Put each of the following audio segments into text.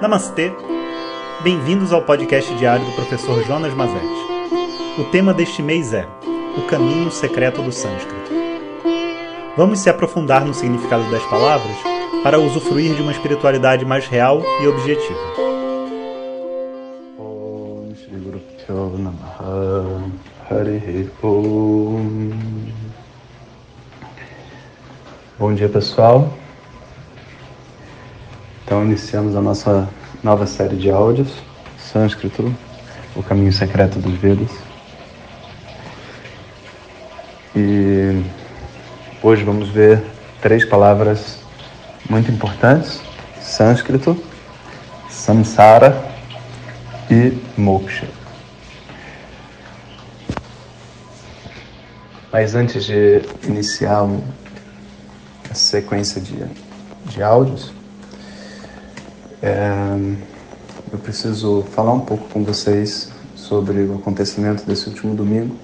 Namastê! Bem-vindos ao podcast diário do professor Jonas Mazetti. O tema deste mês é O Caminho Secreto do Sânscrito. Vamos se aprofundar no significado das palavras para usufruir de uma espiritualidade mais real e objetiva. Bom dia, pessoal. Então, iniciamos a nossa nova série de áudios, Sânscrito, o caminho secreto dos Vedas. E hoje vamos ver três palavras muito importantes: Sânscrito, Samsara e Moksha. Mas antes de iniciar uma sequência de, de áudios, é, eu preciso falar um pouco com vocês sobre o acontecimento desse último domingo.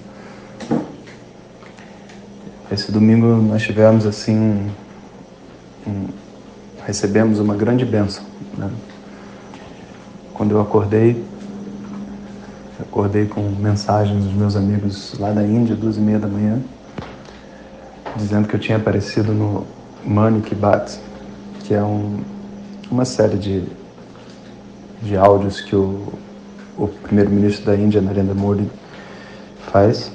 Esse domingo nós tivemos assim um, recebemos uma grande bênção. Né? Quando eu acordei, acordei com mensagens dos meus amigos lá da Índia, duas e meia da manhã, dizendo que eu tinha aparecido no Mani Ki Baat, que é um uma série de, de áudios que o, o primeiro-ministro da Índia, Narendra Modi, faz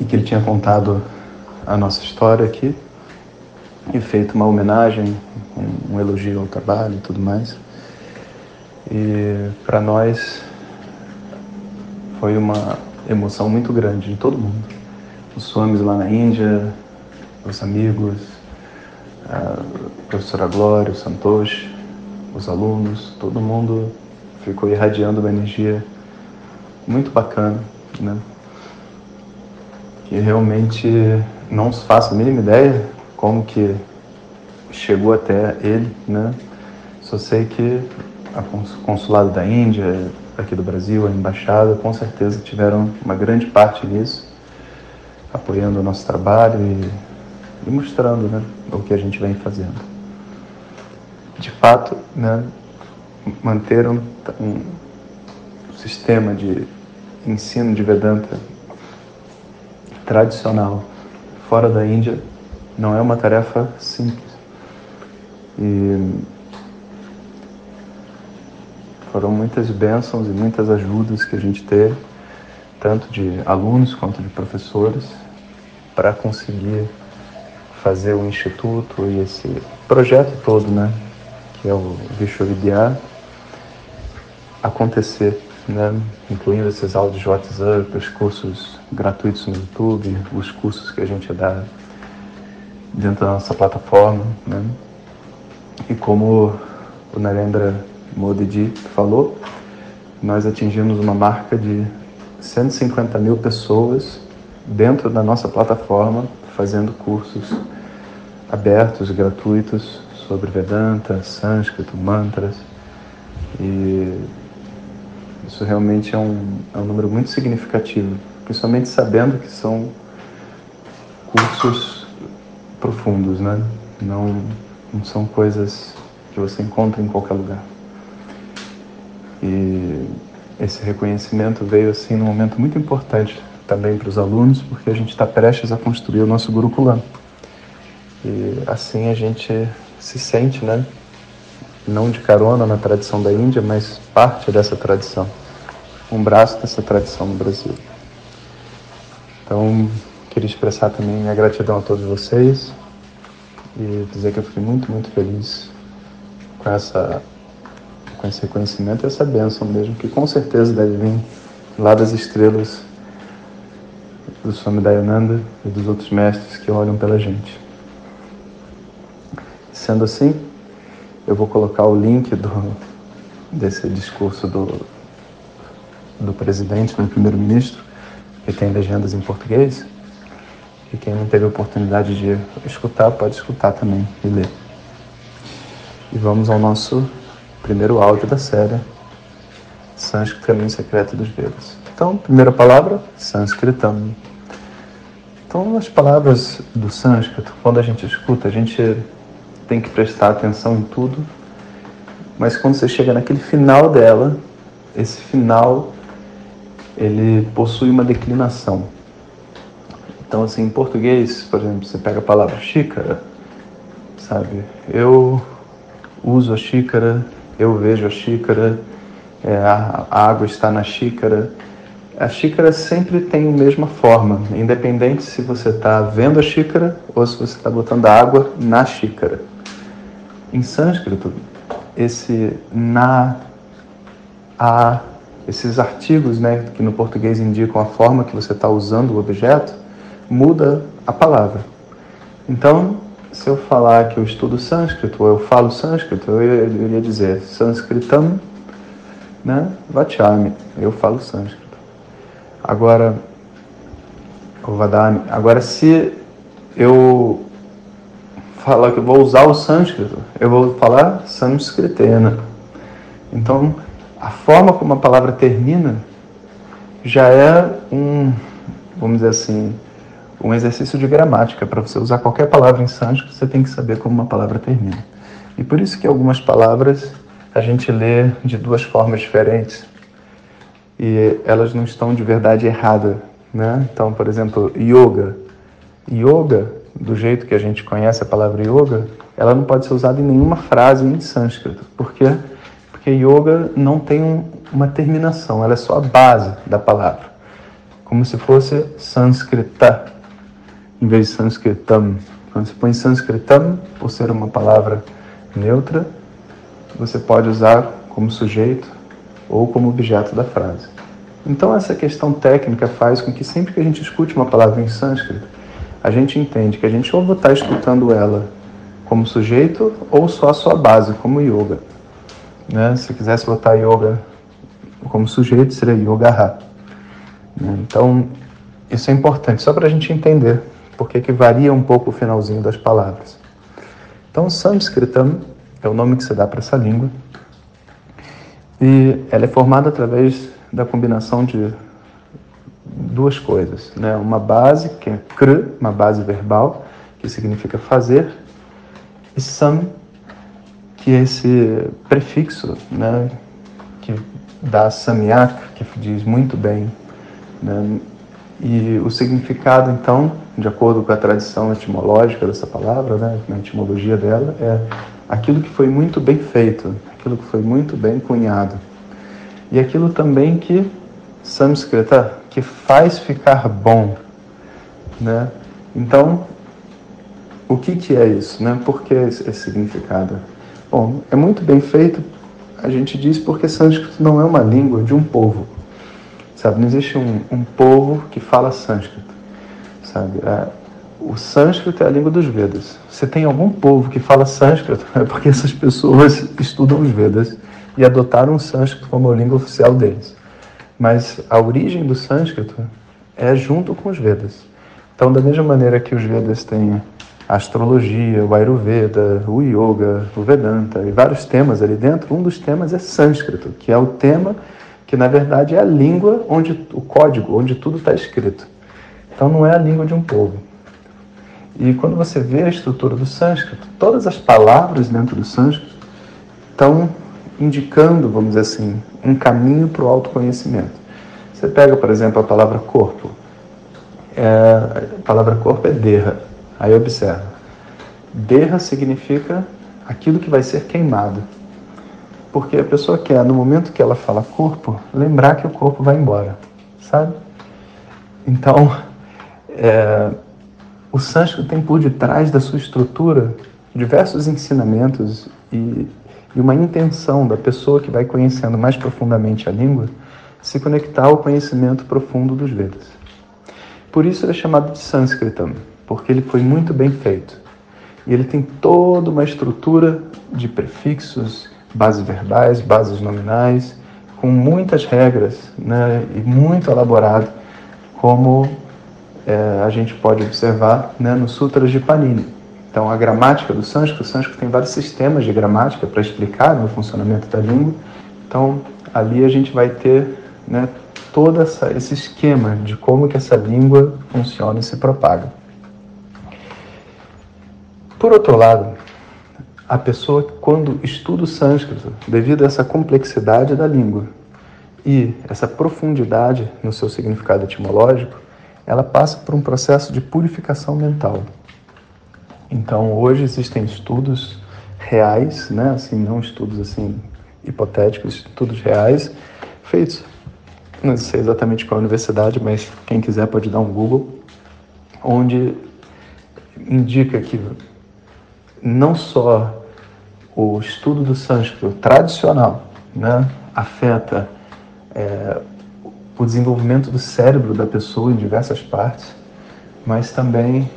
e que ele tinha contado a nossa história aqui e feito uma homenagem, um, um elogio ao trabalho e tudo mais. E para nós foi uma emoção muito grande de todo mundo. Os swamis lá na Índia, os amigos, a professora Glória, o Santosh, os alunos, todo mundo ficou irradiando uma energia muito bacana, né? Que realmente não se faço a mínima ideia como que chegou até ele, né? Só sei que a consulado da Índia, aqui do Brasil, a embaixada, com certeza tiveram uma grande parte nisso, apoiando o nosso trabalho e, e mostrando, né, o que a gente vem fazendo de fato, né, manter um, um sistema de ensino de Vedanta tradicional fora da Índia não é uma tarefa simples. E foram muitas bênçãos e muitas ajudas que a gente teve, tanto de alunos quanto de professores, para conseguir fazer o instituto e esse projeto todo, né, que é o Vishwavidya, acontecer, né? incluindo esses áudios de WhatsApp, os cursos gratuitos no YouTube, os cursos que a gente dá dentro da nossa plataforma. Né? E como o Narendra Modi falou, nós atingimos uma marca de 150 mil pessoas dentro da nossa plataforma fazendo cursos abertos, gratuitos sobre Vedanta, sânscrito, mantras. E isso realmente é um, é um número muito significativo, principalmente sabendo que são cursos profundos, né? Não, não são coisas que você encontra em qualquer lugar. E esse reconhecimento veio assim num momento muito importante também para os alunos, porque a gente está prestes a construir o nosso Gurukulam. E assim a gente se sente, né? Não de carona na tradição da Índia, mas parte dessa tradição, um braço dessa tradição no Brasil. Então, queria expressar também minha gratidão a todos vocês e dizer que eu fui muito, muito feliz com essa com esse reconhecimento e essa bênção mesmo, que com certeza deve vir lá das estrelas do Swami Dayananda e dos outros mestres que olham pela gente. Sendo assim, eu vou colocar o link do, desse discurso do, do presidente, do primeiro-ministro, que tem legendas em português. E quem não teve a oportunidade de escutar, pode escutar também e ler. E vamos ao nosso primeiro áudio da série, Sânscrito Caminho Secreto dos Vedas. Então, primeira palavra, Sânscritam. Então, as palavras do sânscrito, quando a gente escuta, a gente tem que prestar atenção em tudo mas quando você chega naquele final dela, esse final ele possui uma declinação. Então, assim, em português, por exemplo, você pega a palavra xícara, sabe? Eu uso a xícara, eu vejo a xícara, é, a, a água está na xícara. A xícara sempre tem a mesma forma, independente se você está vendo a xícara ou se você está botando a água na xícara. Em sânscrito, esse na, a, esses artigos né, que no português indicam a forma que você está usando o objeto, muda a palavra. Então, se eu falar que eu estudo sânscrito, ou eu falo sânscrito, eu iria dizer sânscritam, né, vachami, eu falo sânscrito. Agora, o vadami, agora se eu falar que eu vou usar o sânscrito, eu vou falar sânscritena. Então, a forma como a palavra termina já é um, vamos dizer assim, um exercício de gramática. Para você usar qualquer palavra em sânscrito, você tem que saber como uma palavra termina. E por isso que algumas palavras a gente lê de duas formas diferentes e elas não estão de verdade erradas, né? Então, por exemplo, yoga. Yoga do jeito que a gente conhece a palavra yoga, ela não pode ser usada em nenhuma frase em sânscrito. Por quê? Porque yoga não tem um, uma terminação, ela é só a base da palavra. Como se fosse sânscrita, em vez de sânscritam. Quando você põe sânscritam, por ser uma palavra neutra, você pode usar como sujeito ou como objeto da frase. Então, essa questão técnica faz com que sempre que a gente escute uma palavra em sânscrito, a gente entende que a gente ou estar escutando ela como sujeito ou só a sua base, como yoga. Né? Se quisesse botar yoga como sujeito, seria yoga Né? Então, isso é importante, só para a gente entender porque que varia um pouco o finalzinho das palavras. Então, Sanskritam é o nome que se dá para essa língua e ela é formada através da combinação de duas coisas, né? Uma base que é kr, uma base verbal que significa fazer, e sam, que é esse prefixo, né? Que dá samyak, que diz muito bem, né? E o significado, então, de acordo com a tradição etimológica dessa palavra, né, na etimologia dela, é aquilo que foi muito bem feito, aquilo que foi muito bem cunhado. E aquilo também que Samskrita que faz ficar bom, né? Então, o que que é isso, né? Por que esse significado? Bom, é muito bem feito, a gente diz porque sânscrito não é uma língua de um povo, sabe? Não existe um, um povo que fala sânscrito, sabe? É, o sânscrito é a língua dos Vedas. Se tem algum povo que fala sânscrito, é porque essas pessoas estudam os Vedas e adotaram o sânscrito como a língua oficial deles. Mas a origem do sânscrito é junto com os Vedas. Então, da mesma maneira que os Vedas têm a astrologia, o Ayurveda, o Yoga, o Vedanta e vários temas ali dentro, um dos temas é sânscrito, que é o tema que na verdade é a língua onde o código, onde tudo está escrito. Então não é a língua de um povo. E quando você vê a estrutura do sânscrito, todas as palavras dentro do sânscrito estão indicando, vamos dizer assim, um caminho para o autoconhecimento. Você pega, por exemplo, a palavra corpo. É, a palavra corpo é derra. Aí observa. Derra significa aquilo que vai ser queimado. Porque a pessoa quer, no momento que ela fala corpo, lembrar que o corpo vai embora, sabe? Então, é, o sânscrito tem por detrás da sua estrutura diversos ensinamentos e e uma intenção da pessoa que vai conhecendo mais profundamente a língua se conectar ao conhecimento profundo dos Vedas. Por isso ele é chamado de Sanskritam, porque ele foi muito bem feito. E ele tem toda uma estrutura de prefixos, bases verbais, bases nominais, com muitas regras né, e muito elaborado, como é, a gente pode observar né, nos Sutras de Panini. Então, a gramática do sânscrito, o sânscrito tem vários sistemas de gramática para explicar né, o funcionamento da língua. Então, ali a gente vai ter né, todo essa, esse esquema de como que essa língua funciona e se propaga. Por outro lado, a pessoa, quando estuda o sânscrito, devido a essa complexidade da língua e essa profundidade no seu significado etimológico, ela passa por um processo de purificação mental. Então, hoje existem estudos reais, né? assim, não estudos assim hipotéticos, estudos reais, feitos, não sei exatamente qual universidade, mas quem quiser pode dar um Google, onde indica que não só o estudo do sânscrito tradicional né, afeta é, o desenvolvimento do cérebro da pessoa em diversas partes, mas também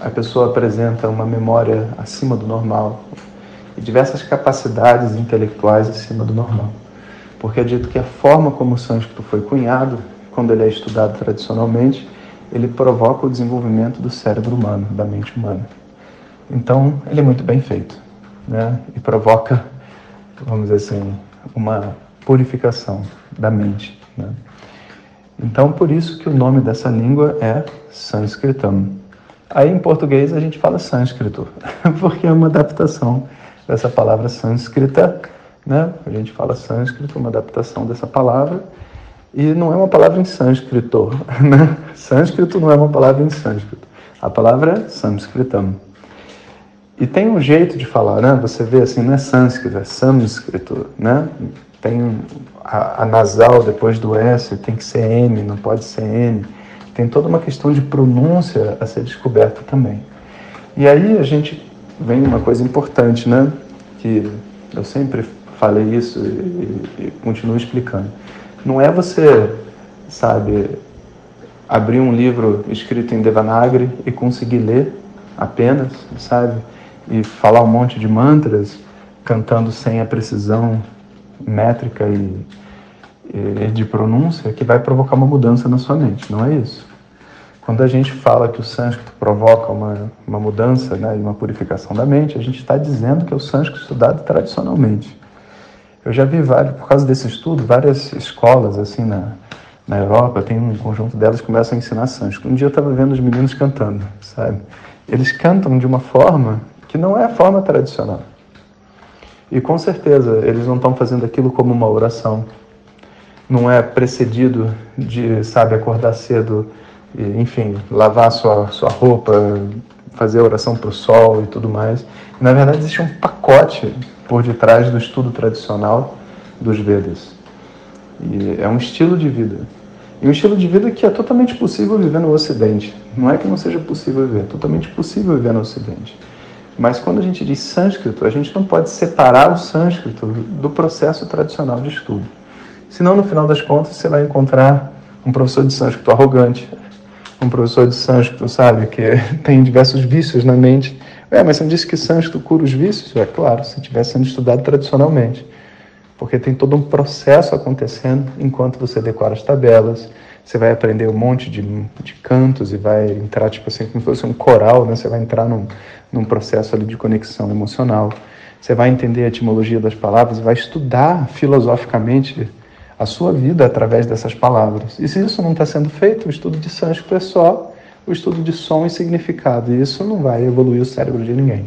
a pessoa apresenta uma memória acima do normal e diversas capacidades intelectuais acima do normal. Porque é dito que a forma como o sânscrito foi cunhado, quando ele é estudado tradicionalmente, ele provoca o desenvolvimento do cérebro humano, da mente humana. Então, ele é muito bem feito, né? E provoca, vamos dizer assim, uma purificação da mente, né? Então, por isso que o nome dessa língua é Sanskritam. Aí, em português, a gente fala sânscrito, porque é uma adaptação dessa palavra sânscrita, né? A gente fala sânscrito, uma adaptação dessa palavra, e não é uma palavra em sânscrito, né? Sânscrito não é uma palavra em sânscrito. A palavra é Sanskritam. E tem um jeito de falar, né? Você vê assim, não é sânscrito, é sânscrito, né? Tem a, a, nasal depois do S, tem que ser M, não pode ser N. Tem toda uma questão de pronúncia a ser descoberta também. E aí a gente vem uma coisa importante, né? Que eu sempre falei isso e, e, continuo explicando. Não é você, sabe, abrir um livro escrito em Devanagari e conseguir ler apenas, sabe? e falar um monte de mantras cantando sem a precisão métrica e, de pronúncia que vai provocar uma mudança na sua mente, não é isso? Quando a gente fala que o sânscrito provoca uma, uma mudança né, e uma purificação da mente, a gente está dizendo que é o sânscrito estudado tradicionalmente. Eu já vi vários, por causa desse estudo, várias escolas assim na, na Europa, tem um conjunto delas que começam a ensinar sânscrito. Um dia eu estava vendo os meninos cantando, sabe? Eles cantam de uma forma que não é a forma tradicional. E com certeza eles não estão fazendo aquilo como uma oração. Não é precedido de, sabe, acordar cedo, e, enfim, lavar sua, sua roupa, fazer oração para o sol e tudo mais. Na verdade, existe um pacote por detrás do estudo tradicional dos Vedas. E é um estilo de vida. E um estilo de vida que é totalmente possível viver no Ocidente. Não é que não seja possível viver, é totalmente possível viver no Ocidente. Mas quando a gente diz sânscrito, a gente não pode separar o sânscrito do processo tradicional de estudo. Senão, no final das contas, você vai encontrar um professor de sânscrito arrogante, um professor de sânscrito, sabe, que tem diversos vícios na mente. É, mas você não disse que sânscrito cura os vícios? É claro, se tivesse sendo estudado tradicionalmente. Porque tem todo um processo acontecendo enquanto você decora as tabelas, você vai aprender um monte de, de cantos e vai entrar, tipo assim, como se fosse um coral, né? Você vai entrar num, num processo ali de conexão emocional. Você vai entender a etimologia das palavras, vai estudar filosoficamente a sua vida através dessas palavras. E se isso não está sendo feito, o estudo de sânscrito é só o estudo de som e significado. E isso não vai evoluir o cérebro de ninguém.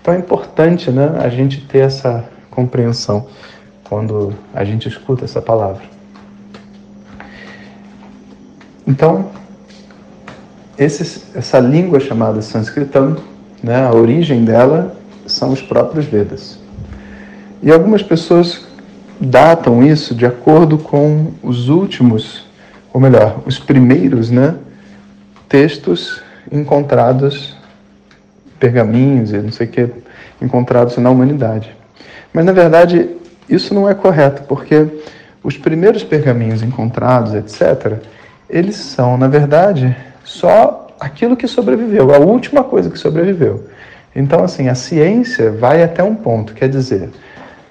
Então é importante né, a gente ter essa compreensão quando a gente escuta essa palavra. Então, esse, essa língua chamada sânscritam né? A origem dela são os próprios Vedas. E algumas pessoas datam isso de acordo com os últimos, ou melhor, os primeiros, né, textos encontrados, pergaminhos e não sei o que, encontrados na humanidade. Mas na verdade isso não é correto, porque os primeiros pergaminhos encontrados, etc., eles são, na verdade, só aquilo que sobreviveu, a última coisa que sobreviveu. Então, assim, a ciência vai até um ponto, quer dizer,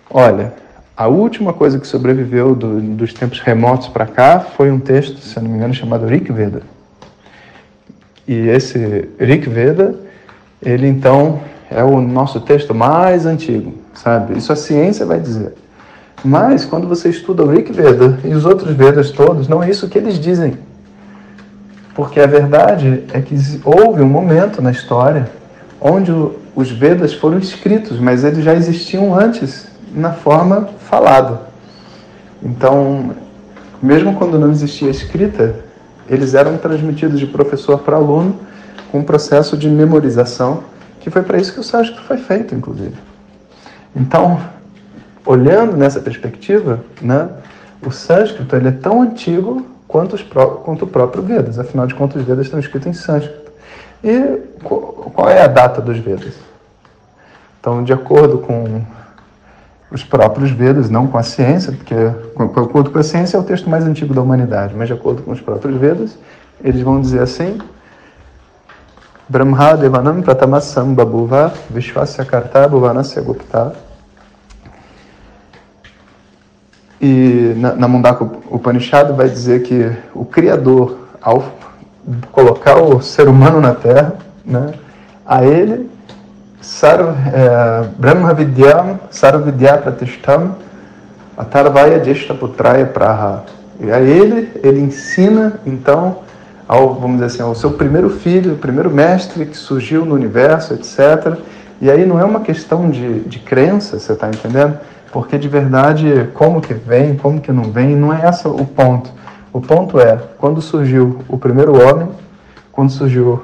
olha, a última coisa que sobreviveu do, dos tempos remotos para cá foi um texto, se não me engano, chamado Rig Veda. E esse Rig Veda, ele então é o nosso texto mais antigo, sabe? Isso a ciência vai dizer. Mas quando você estuda o Rig Veda e os outros Vedas todos, não é isso que eles dizem. Porque a verdade é que houve um momento na história onde os Vedas foram escritos, mas eles já existiam antes na forma falada. Então, mesmo quando não existia escrita, eles eram transmitidos de professor para aluno com um processo de memorização, que foi para isso que o sânscrito foi feito, inclusive. Então, olhando nessa perspectiva, né, o sânscrito ele é tão antigo quanto, os, quanto o próprio Vedas. Afinal de contas, os Vedas estão escritos em sânscrito. E qual é a data dos Vedas? Então, de acordo com os próprios Vedas, não com a ciência, porque de acordo com a ciência é o texto mais antigo da humanidade, mas de acordo com os próprios Vedas, eles vão dizer assim: Brahma Devanam Pratamasam Babuva Vishwasya Bhuvanasya Gupta. E na, na Mundaka Upanishad vai dizer que o Criador, ao colocar o ser humano na Terra, né, a ele É, Brahma Vidyam Sarva Vidya Pratishtam Atarvaya Jeshta Putraya Praha. E a ele, ele ensina, então, ao, vamos dizer assim, ao seu primeiro filho, o primeiro mestre que surgiu no universo, etc. E aí não é uma questão de, de crença, você está entendendo? Porque de verdade, como que vem, como que não vem, não é esse o ponto. O ponto é, quando surgiu o primeiro homem, quando surgiu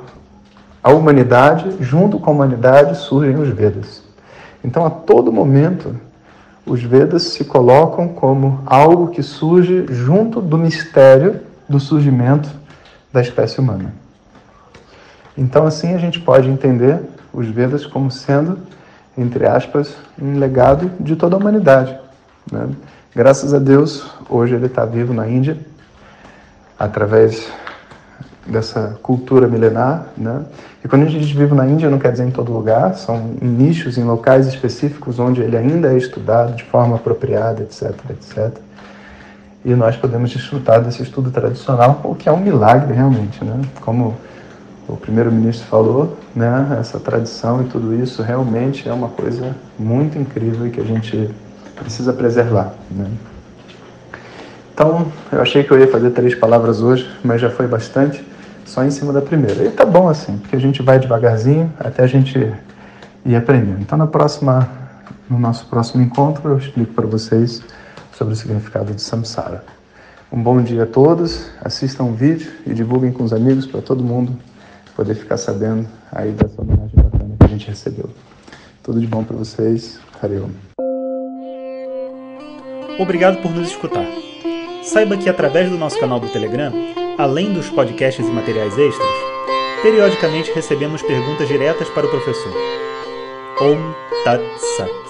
a humanidade, junto com a humanidade surgem os Vedas. Então, a todo momento, os Vedas se colocam como algo que surge junto do mistério do surgimento da espécie humana. Então, assim, a gente pode entender os Vedas como sendo, entre aspas, um legado de toda a humanidade. Né? Graças a Deus, hoje ele está vivo na Índia, através dessa cultura milenar, né? E quando a gente vive na Índia, não quer dizer em todo lugar, são em nichos, em locais específicos onde ele ainda é estudado de forma apropriada, etc, etc. E nós podemos desfrutar desse estudo tradicional, o que é um milagre realmente, né? Como o primeiro-ministro falou, né? Essa tradição e tudo isso realmente é uma coisa muito incrível e que a gente precisa preservar, né? Então, eu achei que eu ia fazer três palavras hoje, mas já foi bastante só em cima da primeira. E tá bom assim, porque a gente vai devagarzinho até a gente ir aprendendo. Então, na próxima, no nosso próximo encontro, eu explico para vocês sobre o significado de samsara. Um bom dia a todos, assistam o vídeo e divulguem com os amigos para todo mundo poder ficar sabendo aí dessa homenagem bacana que a gente recebeu. Tudo de bom para vocês. Valeu. Obrigado por nos escutar. Saiba que através do nosso canal do Telegram Além dos podcasts e materiais extras, periodicamente recebemos perguntas diretas para o professor. Om Tat Sat.